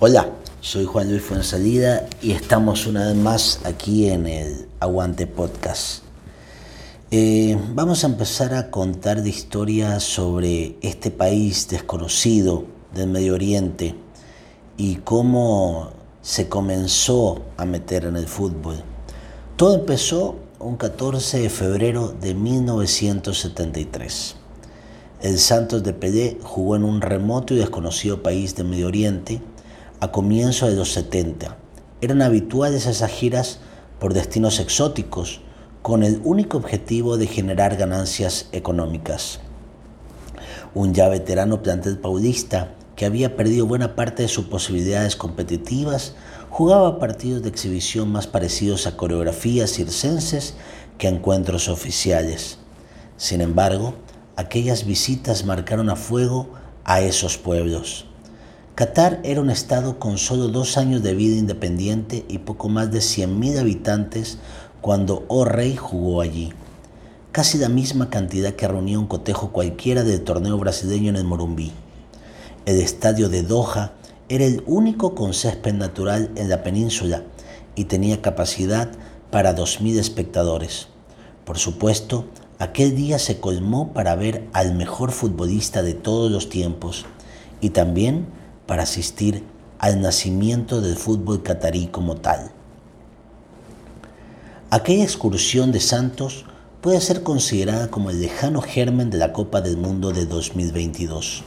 Hola, soy Juan Luis Fuensalida y estamos una vez más aquí en el Aguante Podcast. Eh, vamos a empezar a contar de historias sobre este país desconocido del Medio Oriente y cómo se comenzó a meter en el fútbol. Todo empezó un 14 de febrero de 1973. El Santos de Pelé jugó en un remoto y desconocido país del Medio Oriente a comienzos de los 70. Eran habituales esas giras por destinos exóticos con el único objetivo de generar ganancias económicas. Un ya veterano plantel paulista que había perdido buena parte de sus posibilidades competitivas, jugaba partidos de exhibición más parecidos a coreografías circenses que a encuentros oficiales. Sin embargo, aquellas visitas marcaron a fuego a esos pueblos. Qatar era un estado con solo dos años de vida independiente y poco más de 100.000 habitantes cuando Rey jugó allí. Casi la misma cantidad que reunía un cotejo cualquiera del torneo brasileño en el Morumbí. El estadio de Doha era el único con césped natural en la península y tenía capacidad para 2.000 espectadores. Por supuesto, aquel día se colmó para ver al mejor futbolista de todos los tiempos y también para asistir al nacimiento del fútbol catarí como tal. Aquella excursión de Santos puede ser considerada como el lejano germen de la Copa del Mundo de 2022.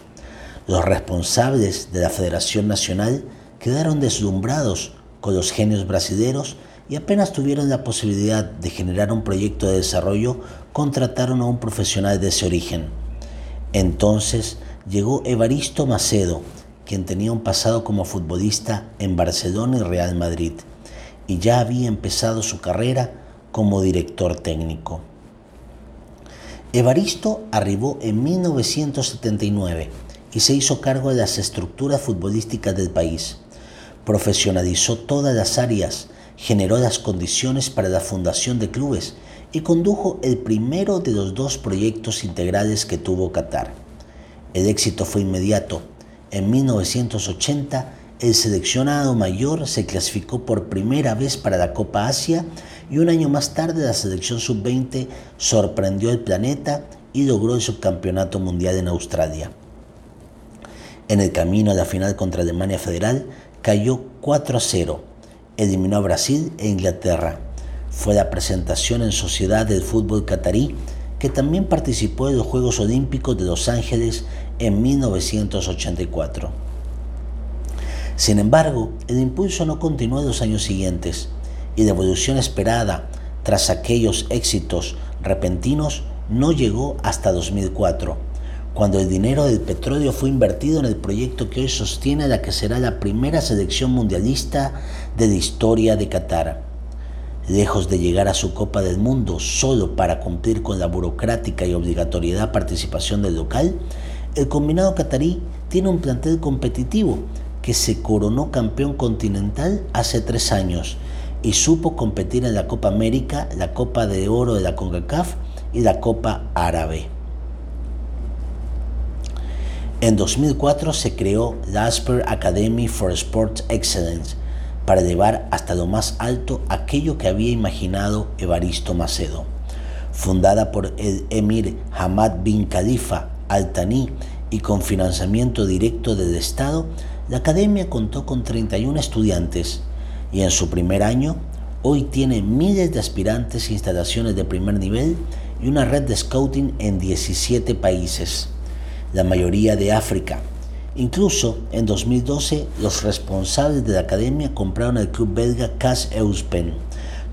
Los responsables de la Federación Nacional quedaron deslumbrados con los genios brasileños y apenas tuvieron la posibilidad de generar un proyecto de desarrollo, contrataron a un profesional de ese origen. Entonces llegó Evaristo Macedo, quien tenía un pasado como futbolista en Barcelona y Real Madrid, y ya había empezado su carrera como director técnico. Evaristo arribó en 1979 y se hizo cargo de las estructuras futbolísticas del país. Profesionalizó todas las áreas, generó las condiciones para la fundación de clubes y condujo el primero de los dos proyectos integrales que tuvo Qatar. El éxito fue inmediato en 1980, el seleccionado mayor se clasificó por primera vez para la Copa Asia y un año más tarde la selección sub-20 sorprendió el planeta y logró el subcampeonato mundial en Australia. En el camino a la final contra Alemania Federal cayó 4 a 0, eliminó a Brasil e Inglaterra. Fue la presentación en sociedad del fútbol catarí que también participó en los Juegos Olímpicos de Los Ángeles en 1984. Sin embargo, el impulso no continuó en los años siguientes y la evolución esperada tras aquellos éxitos repentinos no llegó hasta 2004, cuando el dinero del petróleo fue invertido en el proyecto que hoy sostiene la que será la primera selección mundialista de la historia de Qatar. Lejos de llegar a su Copa del Mundo solo para cumplir con la burocrática y obligatoriedad participación del local, el combinado catarí tiene un plantel competitivo que se coronó campeón continental hace tres años y supo competir en la Copa América, la Copa de Oro de la CONCACAF y la Copa Árabe. En 2004 se creó la Asper Academy for Sports Excellence para llevar hasta lo más alto aquello que había imaginado Evaristo Macedo. Fundada por el emir Hamad bin Khalifa Al-Thani y con financiamiento directo del Estado, la academia contó con 31 estudiantes y en su primer año hoy tiene miles de aspirantes e instalaciones de primer nivel y una red de scouting en 17 países, la mayoría de África. Incluso en 2012 los responsables de la academia compraron el club belga CAS Euspen,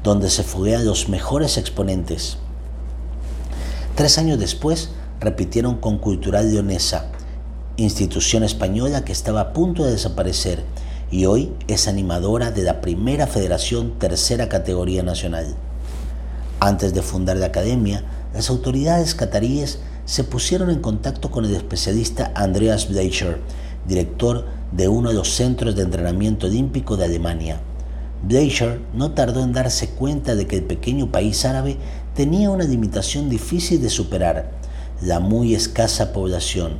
donde se foguean los mejores exponentes. Tres años después, repitieron con Cultural Leonesa, institución española que estaba a punto de desaparecer y hoy es animadora de la primera federación tercera categoría nacional. Antes de fundar la academia, las autoridades cataríes se pusieron en contacto con el especialista Andreas Bleicher, director de uno de los centros de entrenamiento olímpico de Alemania. Bleicher no tardó en darse cuenta de que el pequeño país árabe tenía una limitación difícil de superar, la muy escasa población,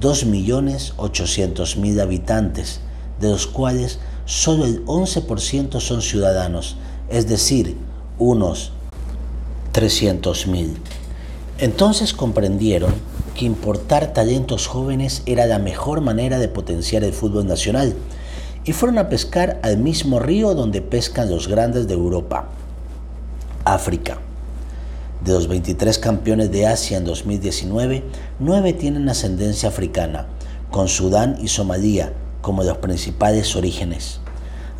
2.800.000 habitantes, de los cuales solo el 11% son ciudadanos, es decir, unos 300.000. Entonces comprendieron que importar talentos jóvenes era la mejor manera de potenciar el fútbol nacional y fueron a pescar al mismo río donde pescan los grandes de Europa, África. De los 23 campeones de Asia en 2019, 9 tienen ascendencia africana, con Sudán y Somalia como los principales orígenes.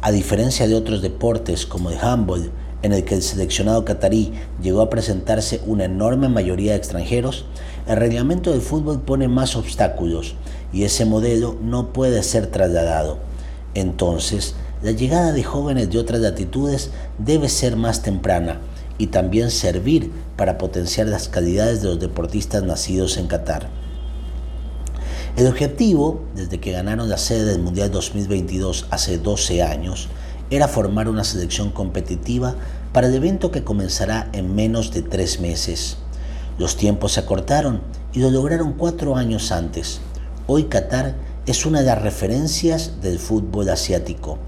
A diferencia de otros deportes como el handball, en el que el seleccionado catarí llegó a presentarse una enorme mayoría de extranjeros, el reglamento del fútbol pone más obstáculos y ese modelo no puede ser trasladado. Entonces, la llegada de jóvenes de otras latitudes debe ser más temprana y también servir para potenciar las calidades de los deportistas nacidos en Qatar. El objetivo, desde que ganaron la sede del Mundial 2022 hace 12 años, era formar una selección competitiva para el evento que comenzará en menos de tres meses. Los tiempos se acortaron y lo lograron cuatro años antes. Hoy Qatar es una de las referencias del fútbol asiático.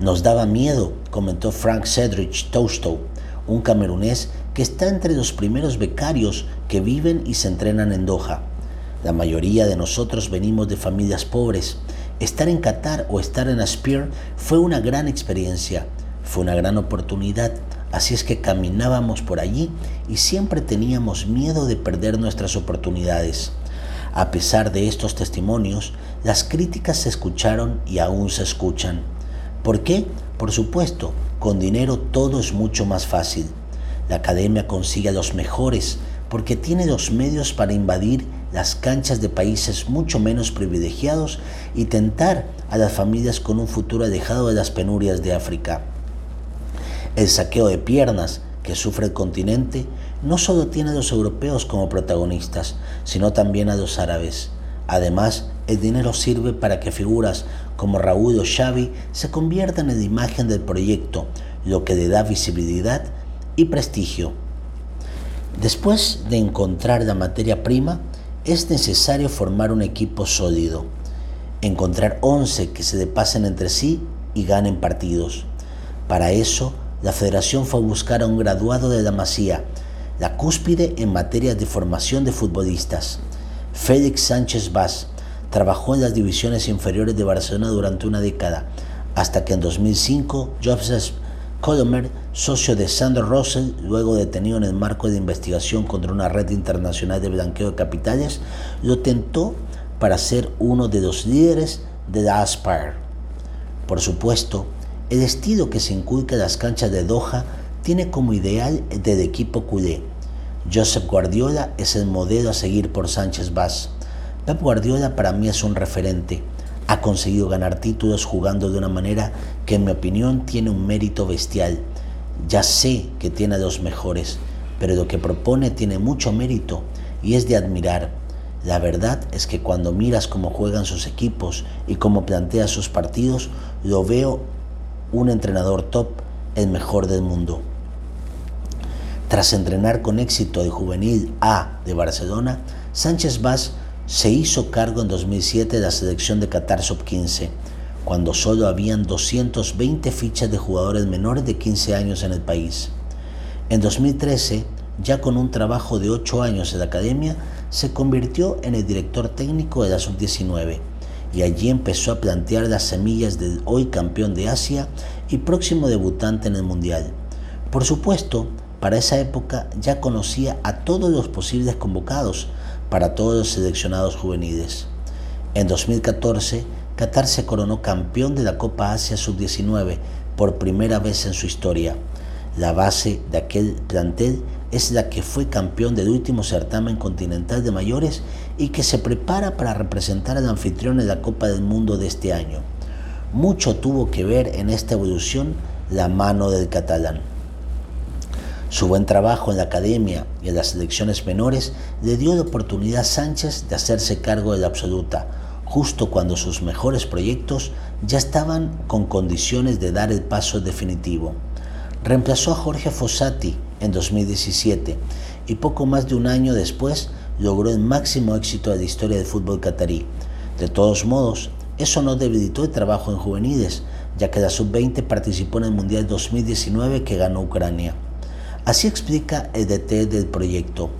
Nos daba miedo, comentó Frank Cedric Toustow, un camerunés que está entre los primeros becarios que viven y se entrenan en Doha. La mayoría de nosotros venimos de familias pobres Estar en Qatar o estar en Aspire fue una gran experiencia, fue una gran oportunidad, así es que caminábamos por allí y siempre teníamos miedo de perder nuestras oportunidades. A pesar de estos testimonios, las críticas se escucharon y aún se escuchan. ¿Por qué? Por supuesto, con dinero todo es mucho más fácil. La academia consigue a los mejores porque tiene los medios para invadir las canchas de países mucho menos privilegiados y tentar a las familias con un futuro alejado de las penurias de África. El saqueo de piernas que sufre el continente no solo tiene a los europeos como protagonistas, sino también a los árabes. Además, el dinero sirve para que figuras como Raúl o Xavi se conviertan en imagen del proyecto, lo que le da visibilidad y prestigio. Después de encontrar la materia prima, es necesario formar un equipo sólido, encontrar 11 que se depasen entre sí y ganen partidos. Para eso, la federación fue a buscar a un graduado de la Masía, la cúspide en materia de formación de futbolistas. Félix Sánchez Vaz trabajó en las divisiones inferiores de Barcelona durante una década, hasta que en 2005 Joseph Colomer, socio de Sandro Russell, luego detenido en el marco de investigación contra una red internacional de blanqueo de capitales, lo tentó para ser uno de los líderes de la Aspire. Por supuesto, el estilo que se inculca en las canchas de Doha tiene como ideal el del equipo culé. Joseph Guardiola es el modelo a seguir por Sánchez Vaz. Pep Guardiola para mí es un referente ha conseguido ganar títulos jugando de una manera que en mi opinión tiene un mérito bestial. Ya sé que tiene a los mejores, pero lo que propone tiene mucho mérito y es de admirar. La verdad es que cuando miras cómo juegan sus equipos y cómo plantea sus partidos, lo veo un entrenador top, el mejor del mundo. Tras entrenar con éxito el juvenil A de Barcelona, Sánchez Vaz se hizo cargo en 2007 de la selección de Qatar Sub-15, cuando solo habían 220 fichas de jugadores menores de 15 años en el país. En 2013, ya con un trabajo de 8 años en la academia, se convirtió en el director técnico de la Sub-19 y allí empezó a plantear las semillas del hoy campeón de Asia y próximo debutante en el Mundial. Por supuesto, para esa época ya conocía a todos los posibles convocados, para todos los seleccionados juveniles. En 2014, Qatar se coronó campeón de la Copa Asia Sub-19 por primera vez en su historia. La base de aquel plantel es la que fue campeón del último certamen continental de mayores y que se prepara para representar al anfitrión de la Copa del Mundo de este año. Mucho tuvo que ver en esta evolución la mano del catalán. Su buen trabajo en la academia y en las selecciones menores le dio la oportunidad a Sánchez de hacerse cargo de la absoluta, justo cuando sus mejores proyectos ya estaban con condiciones de dar el paso definitivo. Reemplazó a Jorge Fossati en 2017 y poco más de un año después logró el máximo éxito de la historia del fútbol catarí. De todos modos, Eso no debilitó el trabajo en juveniles, ya que la sub-20 participó en el Mundial 2019 que ganó Ucrania. Así explica el DT del proyecto.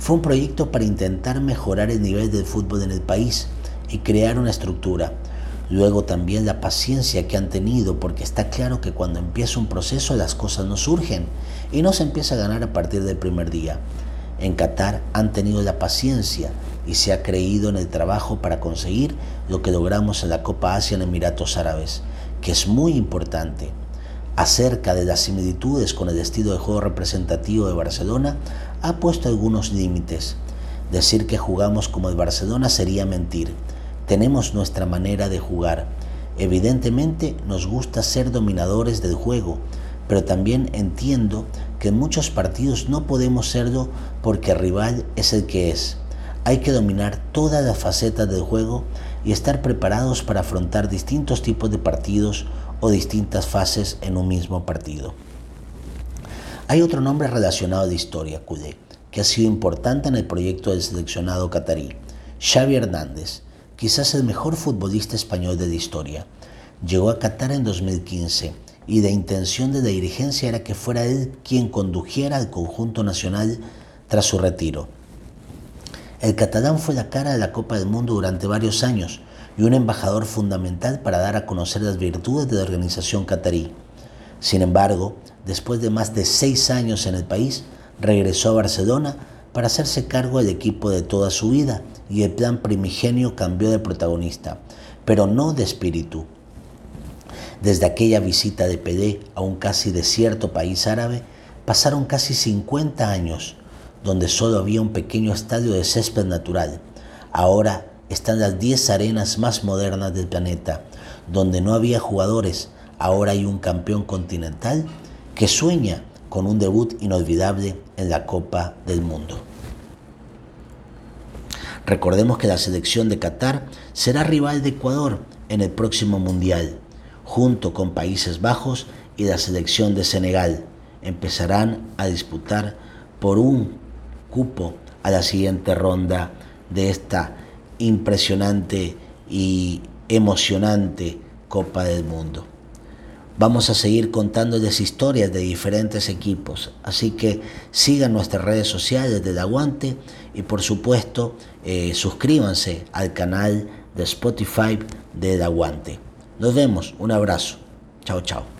Fue un proyecto para intentar mejorar el nivel del fútbol en el país y crear una estructura. Luego también la paciencia que han tenido, porque está claro que cuando empieza un proceso las cosas no surgen y no se empieza a ganar a partir del primer día. En Qatar han tenido la paciencia y se ha creído en el trabajo para conseguir lo que logramos en la Copa Asia en Emiratos Árabes, que es muy importante. Acerca de las similitudes con el estilo de juego representativo de Barcelona, ha puesto algunos límites. Decir que jugamos como el Barcelona sería mentir. Tenemos nuestra manera de jugar. Evidentemente nos gusta ser dominadores del juego, pero también entiendo que en muchos partidos no podemos serlo porque el rival es el que es. Hay que dominar todas las facetas del juego y estar preparados para afrontar distintos tipos de partidos o distintas fases en un mismo partido. Hay otro nombre relacionado de historia, Cudé, que ha sido importante en el proyecto del seleccionado catarí, Xavi Hernández, quizás el mejor futbolista español de la historia. Llegó a Qatar en 2015 y la intención de la dirigencia era que fuera él quien condujera al conjunto nacional tras su retiro. El catalán fue la cara de la Copa del Mundo durante varios años y un embajador fundamental para dar a conocer las virtudes de la organización catarí. Sin embargo, después de más de seis años en el país, regresó a Barcelona para hacerse cargo del equipo de toda su vida y el plan primigenio cambió de protagonista, pero no de espíritu. Desde aquella visita de PD a un casi desierto país árabe, pasaron casi 50 años, donde solo había un pequeño estadio de césped natural. Ahora están las 10 arenas más modernas del planeta, donde no había jugadores. Ahora hay un campeón continental que sueña con un debut inolvidable en la Copa del Mundo. Recordemos que la selección de Qatar será rival de Ecuador en el próximo Mundial junto con Países Bajos y la selección de Senegal. Empezarán a disputar por un cupo a la siguiente ronda de esta impresionante y emocionante Copa del Mundo. Vamos a seguir contándoles historias de diferentes equipos, así que sigan nuestras redes sociales del Aguante y por supuesto eh, suscríbanse al canal de Spotify del Aguante. Nos vemos, un abrazo. Chao, chao.